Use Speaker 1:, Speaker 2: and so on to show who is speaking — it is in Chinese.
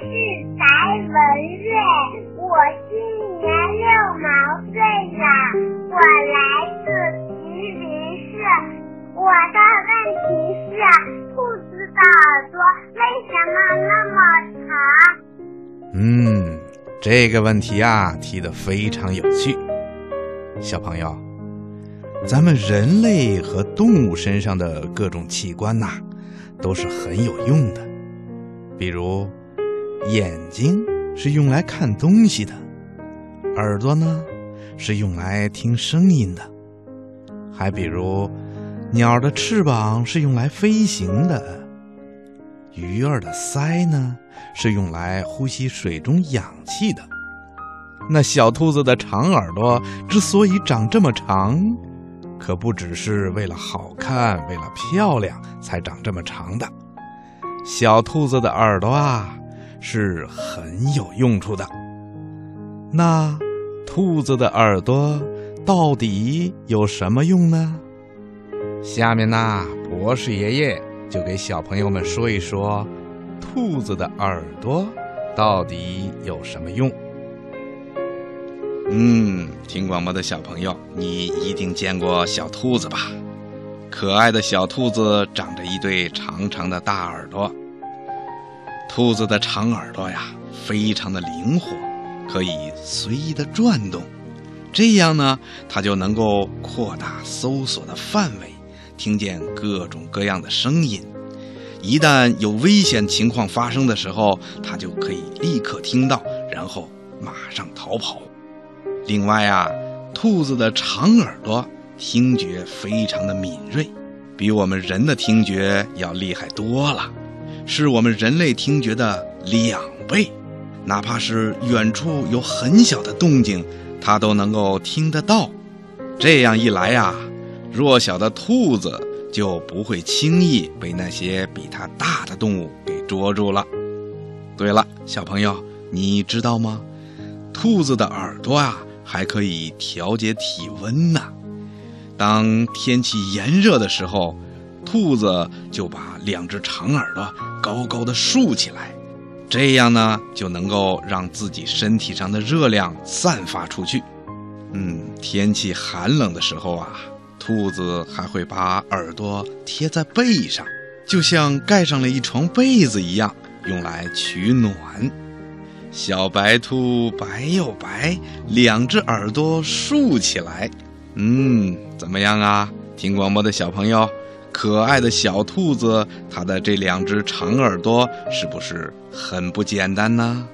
Speaker 1: 是白文瑞，我今年六毛岁了，我来自吉林市。我的问题是，兔子的耳朵为什么那么长？
Speaker 2: 嗯，这个问题啊提的非常有趣，小朋友，咱们人类和动物身上的各种器官呐，都是很有用的，比如。眼睛是用来看东西的，耳朵呢是用来听声音的，还比如，鸟的翅膀是用来飞行的，鱼儿的鳃呢是用来呼吸水中氧气的。那小兔子的长耳朵之所以长这么长，可不只是为了好看、为了漂亮才长这么长的。小兔子的耳朵啊。是很有用处的。那兔子的耳朵到底有什么用呢？下面呢，博士爷爷就给小朋友们说一说，兔子的耳朵到底有什么用。嗯，听广播的小朋友，你一定见过小兔子吧？可爱的小兔子长着一对长长的大耳朵。兔子的长耳朵呀，非常的灵活，可以随意的转动，这样呢，它就能够扩大搜索的范围，听见各种各样的声音。一旦有危险情况发生的时候，它就可以立刻听到，然后马上逃跑。另外啊，兔子的长耳朵听觉非常的敏锐，比我们人的听觉要厉害多了。是我们人类听觉的两倍，哪怕是远处有很小的动静，它都能够听得到。这样一来呀，弱小的兔子就不会轻易被那些比它大的动物给捉住了。对了，小朋友，你知道吗？兔子的耳朵啊，还可以调节体温呢。当天气炎热的时候，兔子就把两只长耳朵。高高的竖起来，这样呢就能够让自己身体上的热量散发出去。嗯，天气寒冷的时候啊，兔子还会把耳朵贴在背上，就像盖上了一床被子一样，用来取暖。小白兔白又白，两只耳朵竖起来。嗯，怎么样啊？听广播的小朋友。可爱的小兔子，它的这两只长耳朵是不是很不简单呢？